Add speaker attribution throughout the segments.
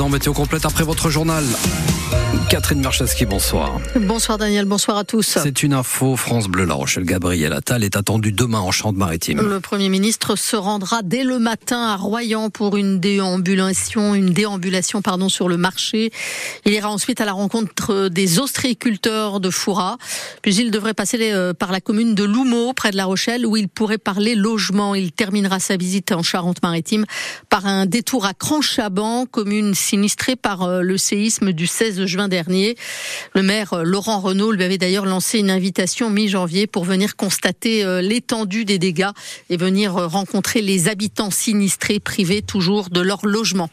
Speaker 1: présent, météo complète après votre journal. Catherine Marchaski, bonsoir.
Speaker 2: Bonsoir Daniel, bonsoir à tous.
Speaker 1: C'est une info France Bleu La Rochelle. Gabriel Attal est attendu demain en Charente-Maritime.
Speaker 2: Le Premier ministre se rendra dès le matin à Royan pour une déambulation, une déambulation pardon, sur le marché. Il ira ensuite à la rencontre des ostréiculteurs de Foura. Puis il devrait passer euh, par la commune de Loumeau, près de La Rochelle, où il pourrait parler logement. Il terminera sa visite en Charente-Maritime par un détour à Cranchaban, commune sinistrée par euh, le séisme du 16 juin dernier dernier. Le maire euh, Laurent Renault lui avait d'ailleurs lancé une invitation mi-janvier pour venir constater euh, l'étendue des dégâts et venir euh, rencontrer les habitants sinistrés privés toujours de leur logement.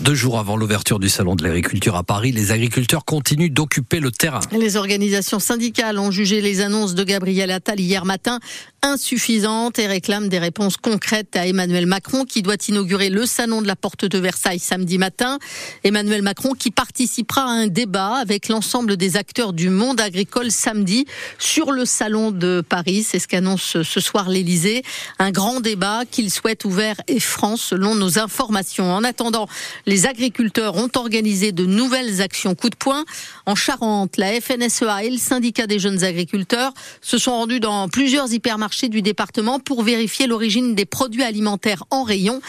Speaker 1: Deux jours avant l'ouverture du salon de l'agriculture à Paris, les agriculteurs continuent d'occuper le terrain.
Speaker 2: Les organisations syndicales ont jugé les annonces de Gabriel Attal hier matin insuffisantes et réclament des réponses concrètes à Emmanuel Macron qui doit inaugurer le salon de la porte de Versailles samedi matin. Emmanuel Macron qui participera à un débat avec l'ensemble des acteurs du monde agricole samedi sur le salon de Paris. C'est ce qu'annonce ce soir l'Elysée. Un grand débat qu'il souhaite ouvert et franc selon nos informations. En attendant, les agriculteurs ont organisé de nouvelles actions coup de poing. En Charente, la FNSEA et le syndicat des jeunes agriculteurs se sont rendus dans plusieurs hypermarchés du département pour vérifier l'origine des produits alimentaires en rayon.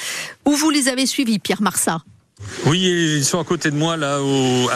Speaker 2: Où vous les avez suivis, Pierre Marsat?
Speaker 3: Oui, ils sont à côté de moi, là,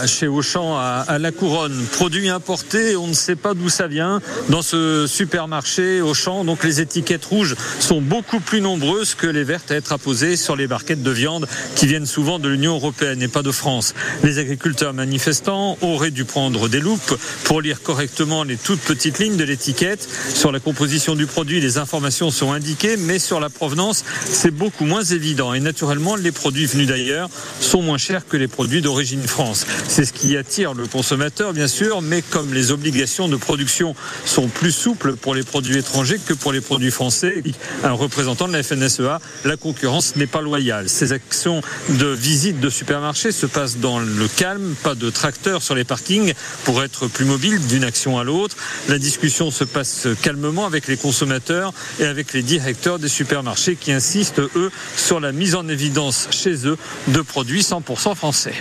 Speaker 3: chez Auchan, à, à, La Couronne. Produits importés, on ne sait pas d'où ça vient. Dans ce supermarché Auchan, donc les étiquettes rouges sont beaucoup plus nombreuses que les vertes à être apposées sur les barquettes de viande qui viennent souvent de l'Union européenne et pas de France. Les agriculteurs manifestants auraient dû prendre des loupes pour lire correctement les toutes petites lignes de l'étiquette. Sur la composition du produit, les informations sont indiquées, mais sur la provenance, c'est beaucoup moins évident. Et naturellement, les produits venus d'ailleurs sont moins chers que les produits d'origine France. C'est ce qui attire le consommateur, bien sûr, mais comme les obligations de production sont plus souples pour les produits étrangers que pour les produits français, un représentant de la FNSEA, la concurrence n'est pas loyale. Ces actions de visite de supermarché se passent dans le calme, pas de tracteurs sur les parkings pour être plus mobile d'une action à l'autre. La discussion se passe calmement avec les consommateurs et avec les directeurs des supermarchés qui insistent, eux, sur la mise en évidence chez eux de produits produits 100% français.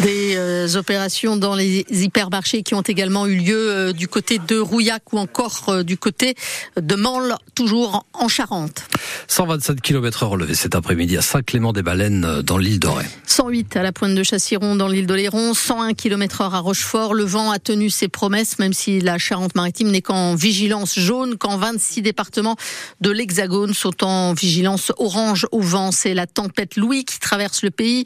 Speaker 2: Des euh, opérations dans les hypermarchés qui ont également eu lieu euh, du côté de Rouillac ou encore euh, du côté de Mansle, toujours en Charente.
Speaker 1: 127 km heure relevés cet après-midi à Saint-Clément-des-Baleines dans l'île d'Auray.
Speaker 2: 108 à la pointe de Chassiron dans l'île d'Oléron, 101 km heure à Rochefort. Le vent a tenu ses promesses, même si la Charente-Maritime n'est qu'en vigilance jaune, quand 26 départements de l'Hexagone sont en vigilance orange au vent. C'est la tempête Louis qui traverse le pays.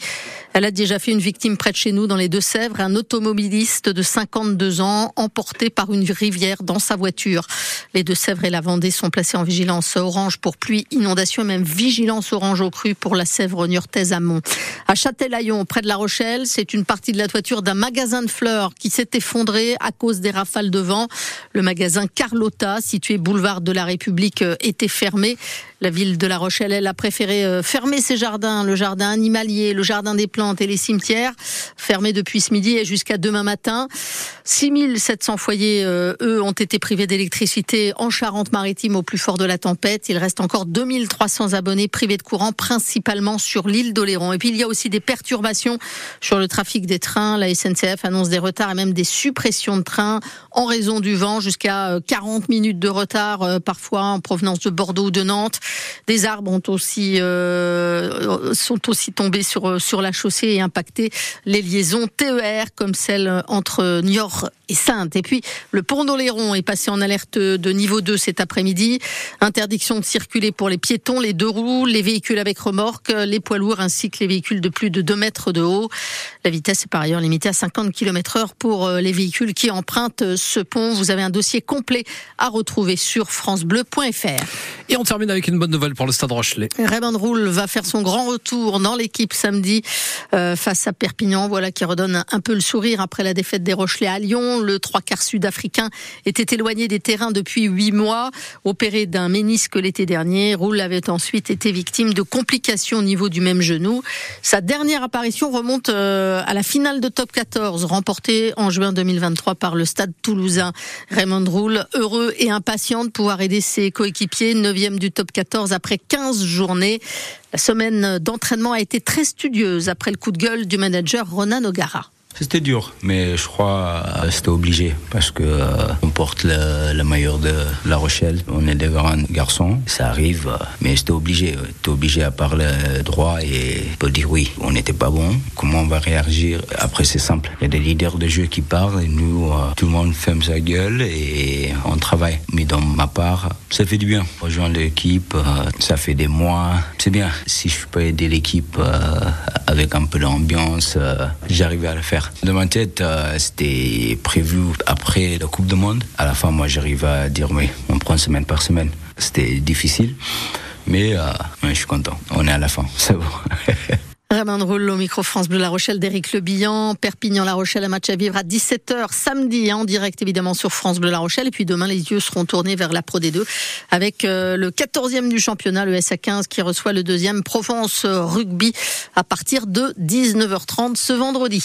Speaker 2: Elle a déjà fait une victime près de chez nous dans les Deux-Sèvres, un automobiliste de 52 ans emporté par une rivière dans sa voiture. Les Deux-Sèvres et la Vendée sont placés en vigilance orange pour pluie, inondation et même vigilance orange au cru pour la Sèvre niortaise amont. À Châtelaillon, près de La Rochelle, c'est une partie de la toiture d'un magasin de fleurs qui s'est effondré à cause des rafales de vent. Le magasin Carlotta, situé boulevard de la République, euh, était fermé. La ville de La Rochelle, elle a préféré euh, fermer ses jardins, le jardin animalier, le jardin des plantes et les cimetières, fermés depuis ce midi et jusqu'à demain matin. 6700 foyers, euh, eux, ont été privés d'électricité en Charente-Maritime au plus fort de la tempête. Il reste encore 2300 abonnés privés de courant, principalement sur l'île d'Oléron. Et puis il y a aussi des perturbations sur le trafic des trains. La SNCF annonce des retards et même des suppressions de trains en raison du vent, jusqu'à 40 euh, minutes de retard, parfois en provenance de Bordeaux ou de Nantes. Des arbres ont aussi, euh, sont aussi tombés sur, sur la chaussée et impacté les liaisons TER comme celle entre Niort et Sainte. Et puis, le pont d'Oléron est passé en alerte de niveau 2 cet après-midi. Interdiction de circuler pour les piétons, les deux roues, les véhicules avec remorque, les poids lourds ainsi que les véhicules de plus de 2 mètres de haut. La vitesse est par ailleurs limitée à 50 km heure pour euh, les véhicules qui empruntent ce pont. Vous avez un dossier complet à retrouver sur francebleu.fr.
Speaker 1: Et on termine avec une bonne nouvelle pour le Stade Rochelet.
Speaker 2: Raymond Roule va faire son grand retour dans l'équipe samedi euh, face à Perpignan. Voilà qui redonne un peu le sourire après la défaite des Rochelais à Lyon. Le trois quarts sud-africain était éloigné des terrains depuis huit mois, opéré d'un ménisque l'été dernier. Roule avait ensuite été victime de complications au niveau du même genou. Sa dernière apparition remonte euh, à la finale de top 14, remportée en juin 2023 par le stade toulousain. Raymond Roule, heureux et impatient de pouvoir aider ses coéquipiers, 9e du top 14 après 15 journées. La semaine d'entraînement a été très studieuse après le coup de gueule du manager Ronan O'Gara.
Speaker 4: C'était dur, mais je crois que euh, c'était obligé parce que euh, on porte le, le, de La Rochelle. On est des grands garçons, ça arrive, euh, mais c'était obligé. T'es obligé à parler droit et peut dire oui. On n'était pas bon. Comment on va réagir? Après, c'est simple. Il y a des leaders de jeu qui parlent et nous, tout le monde ferme sa gueule et on travaille. Mais dans ma part, ça fait du bien. Rejoindre l'équipe, ça fait des mois. C'est bien. Si je peux aider l'équipe avec un peu d'ambiance, j'arrive à le faire. Dans ma tête, euh, c'était prévu après la Coupe du Monde. À la fin, moi, j'arrive à dire, oui, on prend semaine par semaine. C'était difficile, mais euh, je suis content. On est à la fin, c'est bon.
Speaker 2: Raymond Roule au micro France Bleu La Rochelle d'Éric Lebihan. Perpignan-La Rochelle, un match à vivre à 17h samedi, hein, en direct évidemment sur France Bleu La Rochelle. Et puis demain, les yeux seront tournés vers la Pro D2 avec euh, le 14e du championnat, le SA15, qui reçoit le deuxième Provence Rugby à partir de 19h30 ce vendredi.